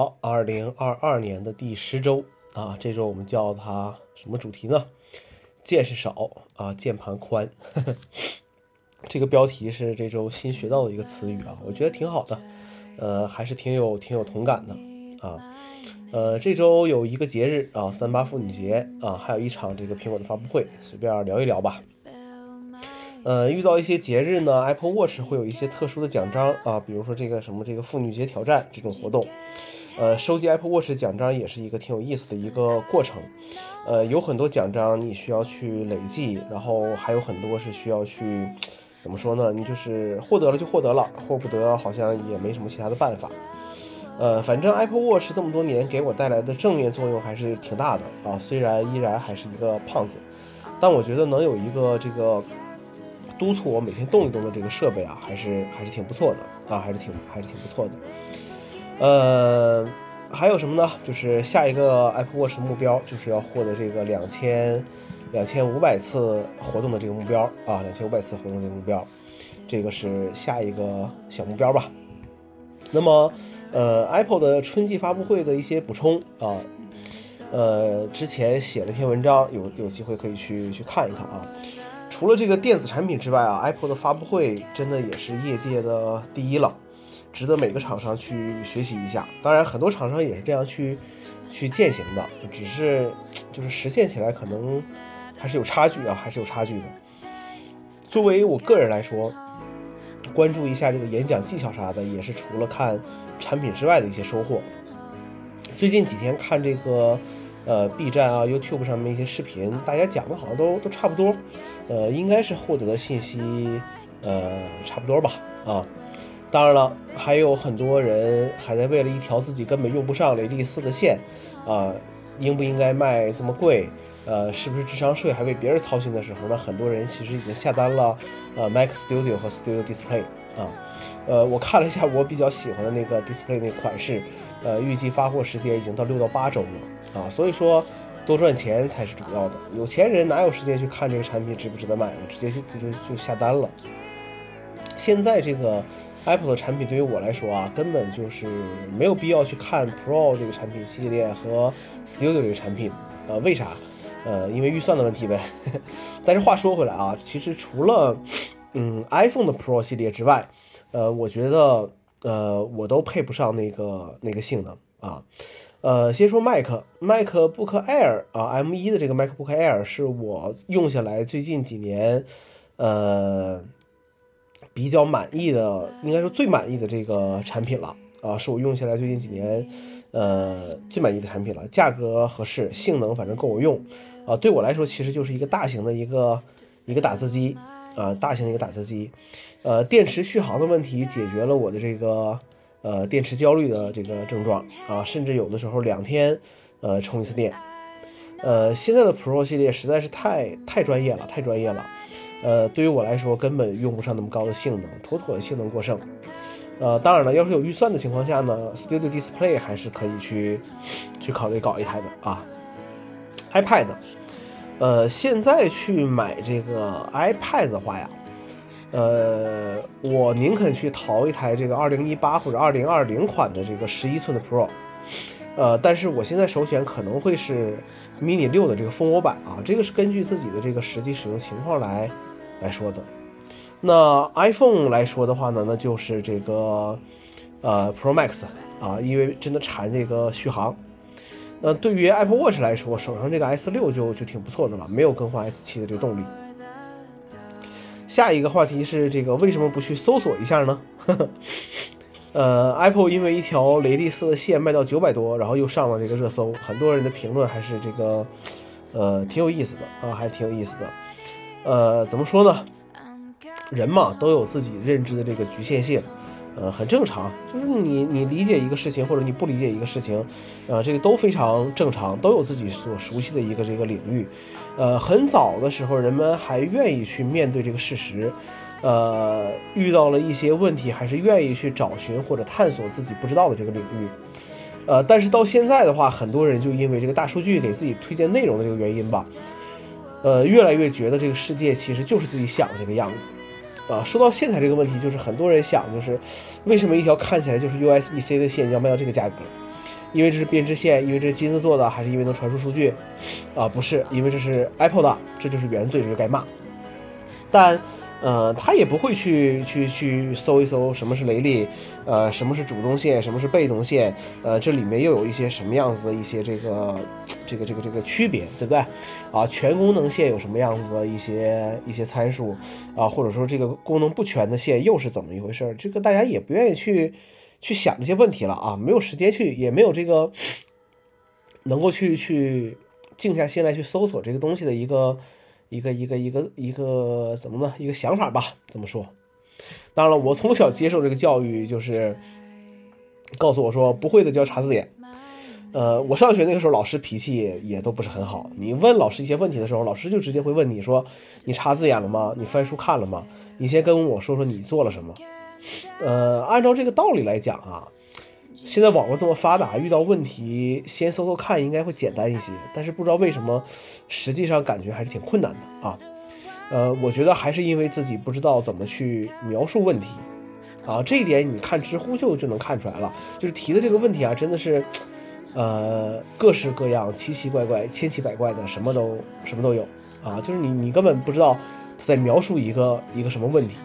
好，二零二二年的第十周啊，这周我们叫它什么主题呢？见识少啊，键盘宽呵呵。这个标题是这周新学到的一个词语啊，我觉得挺好的，呃，还是挺有挺有同感的啊。呃，这周有一个节日啊，三八妇女节啊，还有一场这个苹果的发布会，随便聊一聊吧。呃，遇到一些节日呢，Apple Watch 会有一些特殊的奖章啊，比如说这个什么这个妇女节挑战这种活动。呃，收集 Apple Watch 奖章也是一个挺有意思的一个过程。呃，有很多奖章你需要去累计，然后还有很多是需要去，怎么说呢？你就是获得了就获得了，获不得好像也没什么其他的办法。呃，反正 Apple Watch 这么多年给我带来的正面作用还是挺大的啊。虽然依然还是一个胖子，但我觉得能有一个这个督促我每天动一动的这个设备啊，还是还是挺不错的啊，还是挺还是挺不错的。呃，还有什么呢？就是下一个 Apple Watch 目标，就是要获得这个两千两千五百次活动的这个目标啊，两千五百次活动这个目标，这个是下一个小目标吧。那么，呃，Apple 的春季发布会的一些补充啊，呃，之前写了一篇文章，有有机会可以去去看一看啊。除了这个电子产品之外啊，Apple 的发布会真的也是业界的第一了。值得每个厂商去学习一下。当然，很多厂商也是这样去去践行的，只是就是实现起来可能还是有差距啊，还是有差距的。作为我个人来说，关注一下这个演讲技巧啥的，也是除了看产品之外的一些收获。最近几天看这个呃 B 站啊、YouTube 上面一些视频，大家讲的好像都都差不多，呃，应该是获得的信息呃差不多吧啊。当然了，还有很多人还在为了一条自己根本用不上雷利斯的线，啊，应不应该卖这么贵？呃，是不是智商税？还为别人操心的时候呢？很多人其实已经下单了，呃，Mac Studio 和 Studio Display 啊，呃，我看了一下我比较喜欢的那个 Display 那款式，呃，预计发货时间已经到六到八周了啊，所以说多赚钱才是主要的。有钱人哪有时间去看这个产品值不值得买呢？直接就就就下单了。现在这个。Apple 的产品对于我来说啊，根本就是没有必要去看 Pro 这个产品系列和 Studio 这个产品，呃，为啥？呃，因为预算的问题呗。但是话说回来啊，其实除了嗯 iPhone 的 Pro 系列之外，呃，我觉得呃我都配不上那个那个性能啊。呃，先说 Mac MacBook Air 啊，M1 的这个 MacBook Air 是我用下来最近几年，呃。比较满意的，应该说最满意的这个产品了啊，是我用下来最近几年，呃，最满意的产品了。价格合适，性能反正够我用，啊，对我来说其实就是一个大型的一个一个打字机啊，大型的一个打字机。呃，电池续航的问题解决了我的这个呃电池焦虑的这个症状啊，甚至有的时候两天呃充一次电。呃，现在的 Pro 系列实在是太太专业了，太专业了。呃，对于我来说，根本用不上那么高的性能，妥妥的性能过剩。呃，当然了，要是有预算的情况下呢，Studio Display 还是可以去去考虑搞一台的啊。iPad，呃，现在去买这个 iPad 的话呀，呃，我宁肯去淘一台这个2018或者2020款的这个11寸的 Pro。呃，但是我现在首选可能会是 Mini 六的这个蜂窝版啊，这个是根据自己的这个实际使用情况来。来说的，那 iPhone 来说的话呢，那就是这个呃 Pro Max 啊，因为真的馋这个续航。那对于 Apple Watch 来说，手上这个 S 六就就挺不错的了，没有更换 S 七的这个动力。下一个话题是这个为什么不去搜索一下呢？呃，Apple 因为一条雷利斯的线卖到九百多，然后又上了这个热搜，很多人的评论还是这个呃挺有意思的啊，还是挺有意思的。呃，怎么说呢？人嘛，都有自己认知的这个局限性，呃，很正常。就是你你理解一个事情，或者你不理解一个事情，呃，这个都非常正常，都有自己所熟悉的一个这个领域。呃，很早的时候，人们还愿意去面对这个事实，呃，遇到了一些问题，还是愿意去找寻或者探索自己不知道的这个领域。呃，但是到现在的话，很多人就因为这个大数据给自己推荐内容的这个原因吧。呃，越来越觉得这个世界其实就是自己想的这个样子，啊，说到线材这个问题，就是很多人想，就是为什么一条看起来就是 USB-C 的线要卖到这个价格？因为这是编织线，因为这是金子做的，还是因为能传输数据？啊，不是，因为这是 Apple 的，这就是原罪，这就该骂。但。呃，他也不会去去去搜一搜什么是雷利，呃，什么是主动线，什么是被动线，呃，这里面又有一些什么样子的一些这个这个这个这个区别，对不对？啊，全功能线有什么样子的一些一些参数啊，或者说这个功能不全的线又是怎么一回事？这个大家也不愿意去去想这些问题了啊，没有时间去，也没有这个能够去去静下心来去搜索这个东西的一个。一个一个一个一个怎么呢？一个想法吧，怎么说？当然了，我从小接受这个教育，就是告诉我说不会的就要查字典。呃，我上学那个时候，老师脾气也都不是很好。你问老师一些问题的时候，老师就直接会问你说：“你查字典了吗？你翻书看了吗？你先跟我说说你做了什么。”呃，按照这个道理来讲啊。现在网络这么发达，遇到问题先搜搜看，应该会简单一些。但是不知道为什么，实际上感觉还是挺困难的啊。呃，我觉得还是因为自己不知道怎么去描述问题啊。这一点你看知乎就就能看出来了，就是提的这个问题啊，真的是，呃，各式各样、奇奇怪怪、千奇百怪的，什么都什么都有啊。就是你你根本不知道他在描述一个一个什么问题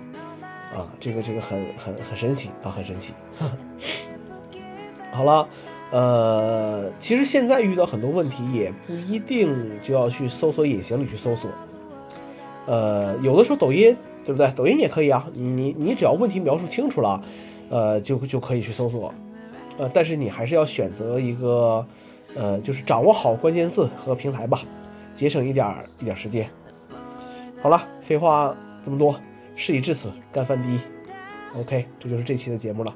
啊。这个这个很很很神奇啊，很神奇。好了，呃，其实现在遇到很多问题也不一定就要去搜索引擎里去搜索，呃，有的时候抖音对不对？抖音也可以啊，你你只要问题描述清楚了，呃，就就可以去搜索，呃，但是你还是要选择一个，呃，就是掌握好关键字和平台吧，节省一点一点时间。好了，废话这么多，事已至此，干翻第一。OK，这就是这期的节目了。